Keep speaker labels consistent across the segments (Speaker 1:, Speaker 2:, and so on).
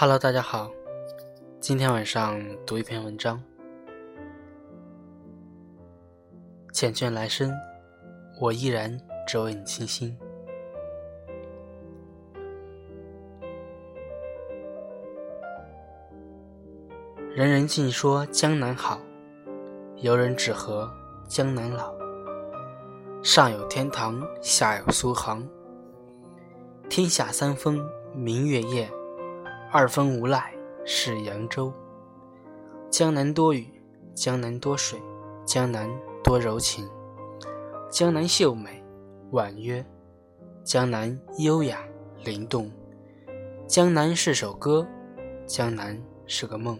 Speaker 1: Hello，大家好，今天晚上读一篇文章。缱绻来生，我依然只为你倾心。人人尽说江南好，游人只合江南老。上有天堂，下有苏杭。天下三峰明月夜，二分无赖是扬州。江南多雨，江南多水，江南多柔情。江南秀美，婉约；江南优雅，灵动。江南是首歌，江南是个梦。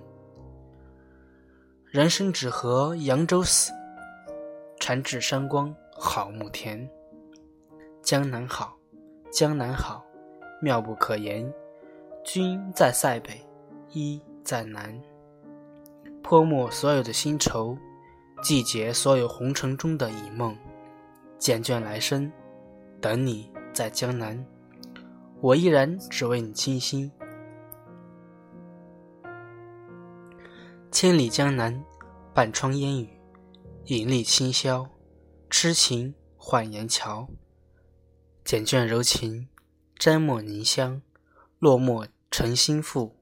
Speaker 1: 人生只合扬州死，禅至山光好牧田。江南好，江南好，妙不可言。君在塞北，一在南。泼墨所有的新愁，季节所有红尘中的一梦。缱绻来生，等你在江南，我依然只为你倾心。千里江南，半窗烟雨，隐立清宵。痴情换言桥，缱绻柔情，沾墨凝香，落墨成心腹。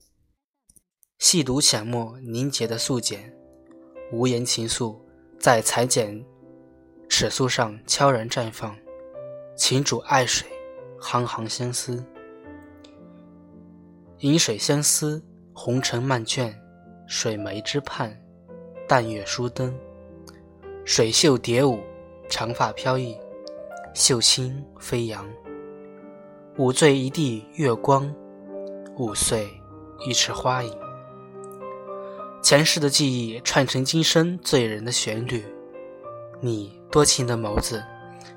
Speaker 1: 细读浅墨凝结的素简，无言情愫在裁剪尺素上悄然绽放。情主爱水，行行相思，饮水相思，红尘漫卷。水湄之畔，淡月疏灯。水袖蝶舞，长发飘逸，袖轻飞扬。舞醉一地月光，五岁一池花影。前世的记忆串成今生醉人的旋律。你多情的眸子，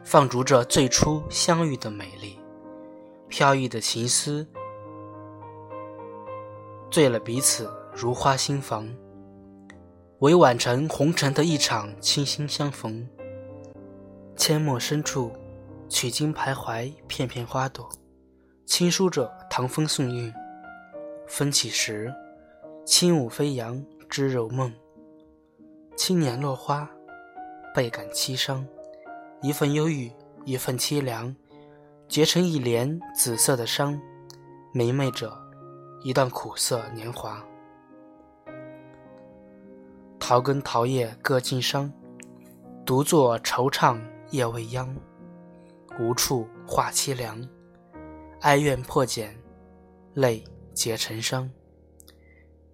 Speaker 1: 放逐着最初相遇的美丽。飘逸的情丝，醉了彼此。如花心房，唯晚成红尘的一场倾心相逢。阡陌深处，取经徘徊，片片花朵，轻书着唐风宋韵。风起时，轻舞飞扬，织柔梦。青年落花，倍感凄伤，一份忧郁，一份凄凉，结成一帘紫色的伤，明媚着一段苦涩年华。桃根桃叶各尽伤，独坐惆怅夜未央。无处话凄凉，哀怨破茧，泪结成伤。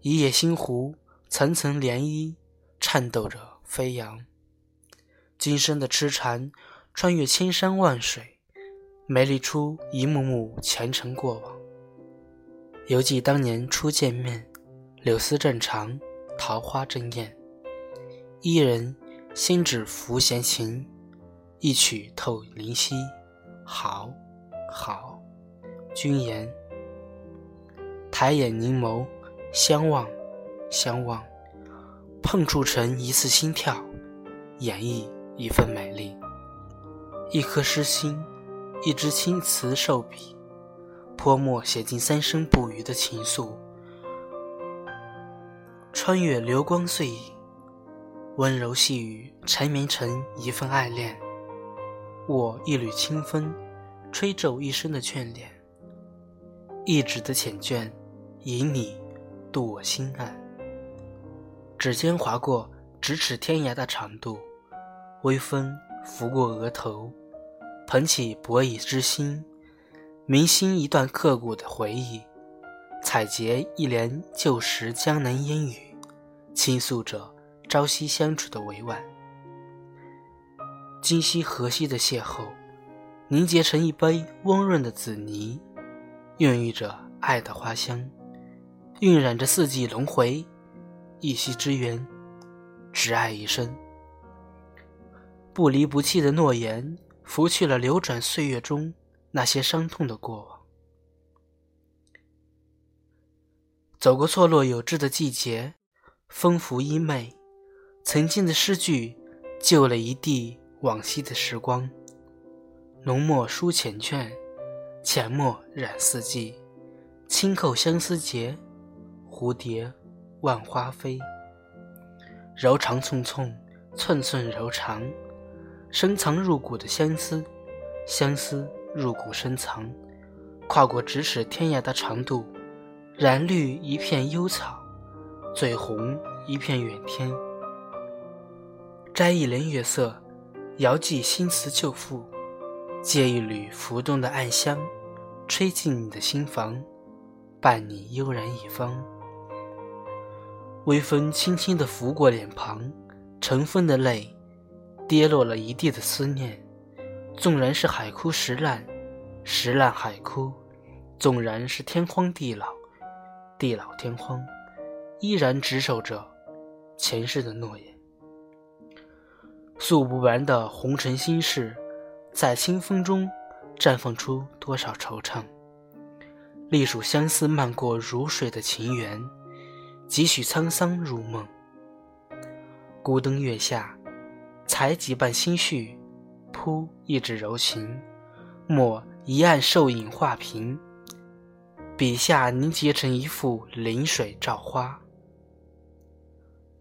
Speaker 1: 一叶星湖，层层涟漪，颤抖着飞扬。今生的痴缠，穿越千山万水，美丽出一幕幕前尘过往。犹记当年初见面，柳丝正长，桃花正艳。伊人心指拂弦琴，一曲透灵犀。好，好，君言。抬眼凝眸，相望，相望，碰触成一次心跳，演绎一份美丽。一颗诗心，一支青瓷瘦笔，泼墨写尽三生不渝的情愫，穿越流光碎影。温柔细语缠绵成一份爱恋，我一缕清风，吹皱一生的眷恋。一纸的缱绻，以你渡我心岸。指尖划过咫尺天涯的长度，微风拂过额头，捧起薄倚之心，铭心一段刻骨的回忆，采撷一帘旧时江南烟雨，倾诉着。朝夕相处的委婉，今夕何夕的邂逅，凝结成一杯温润的紫泥，孕育着爱的花香，晕染着四季轮回，一夕之缘，只爱一生。不离不弃的诺言，拂去了流转岁月中那些伤痛的过往。走过错落有致的季节，风拂衣袂。曾经的诗句，救了一地往昔的时光。浓墨书缱绻，浅墨染四季。轻扣相思结，蝴蝶万花飞。柔肠寸寸，寸寸柔肠，深藏入骨的相思，相思入骨深藏，跨过咫尺天涯的长度，染绿一片幽草，醉红一片远天。摘一帘月色，遥寄新词旧赋，借一缕浮动的暗香，吹进你的心房，伴你悠然一方。微风轻轻地拂过脸庞，尘封的泪，跌落了一地的思念。纵然是海枯石烂，石烂海枯；纵然是天荒地老，地老天荒，依然执守着前世的诺言。诉不完的红尘心事，在清风中绽放出多少惆怅？隶属相思漫过如水的情缘。几许沧桑入梦，孤灯月下，采几瓣心绪，铺一纸柔情，抹一案瘦影画屏，笔下凝结成一幅临水照花。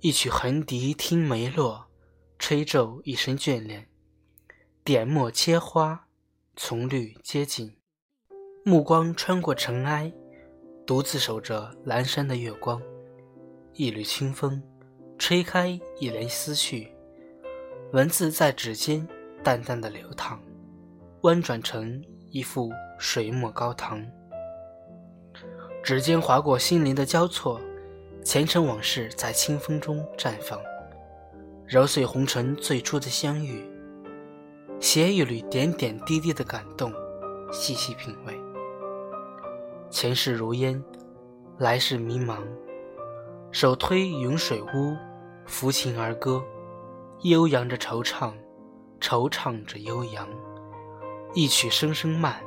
Speaker 1: 一曲横笛听梅落，吹皱一身眷恋，点墨切花，从绿接近，目光穿过尘埃，独自守着阑珊的月光。一缕清风，吹开一帘思绪，文字在指尖淡淡的流淌，弯转成一幅水墨高堂。指尖划过心灵的交错，前尘往事在清风中绽放，揉碎红尘最初的相遇，写一缕点点滴滴的感动，细细品味。前世如烟，来世迷茫。手推云水屋，抚琴而歌，悠扬着惆怅，惆怅着悠扬。一曲声声慢，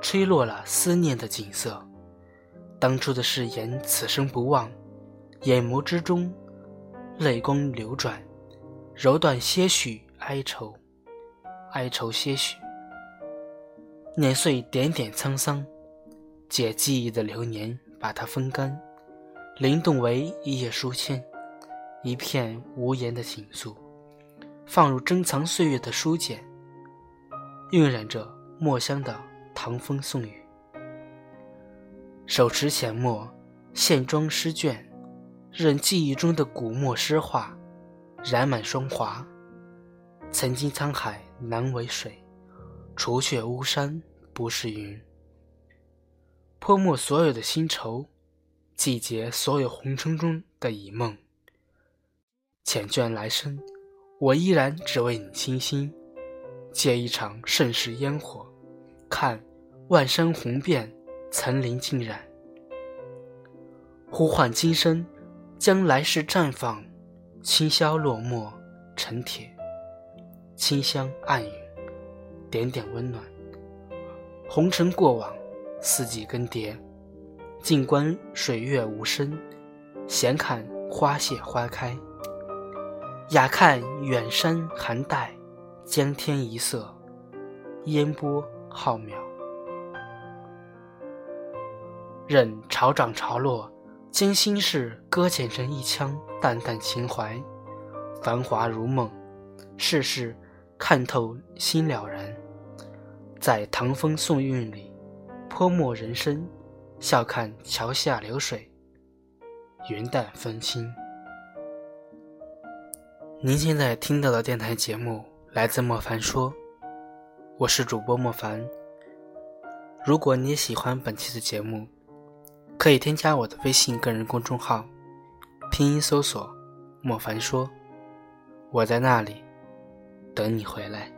Speaker 1: 吹落了思念的景色。当初的誓言，此生不忘。眼眸之中，泪光流转，揉断些许哀愁，哀愁些许。碾碎点点沧桑，借记忆的流年，把它风干。灵动为一页书签，一片无言的情愫，放入珍藏岁月的书简，晕染着墨香的唐风宋雨。手持浅墨，线装诗卷，任记忆中的古墨诗画，染满霜华。曾经沧海难为水，除却巫山不是云。泼墨所有的新愁。季节所有红尘中的遗梦，缱绻来生，我依然只为你倾心。借一场盛世烟火，看万山红遍，层林尽染。呼唤今生，将来世绽放。清霄落墨成铁，清香暗语，点点温暖。红尘过往，四季更迭。静观水月无声，闲看花谢花开。雅看远山寒黛，江天一色，烟波浩渺。任潮涨潮落，将心事搁浅成一腔淡淡情怀。繁华如梦，世事看透心了然。在唐风宋韵里，泼墨人生。笑看桥下流水，云淡风轻。您现在听到的电台节目来自莫凡说，我是主播莫凡。如果你也喜欢本期的节目，可以添加我的微信个人公众号，拼音搜索“莫凡说”，我在那里等你回来。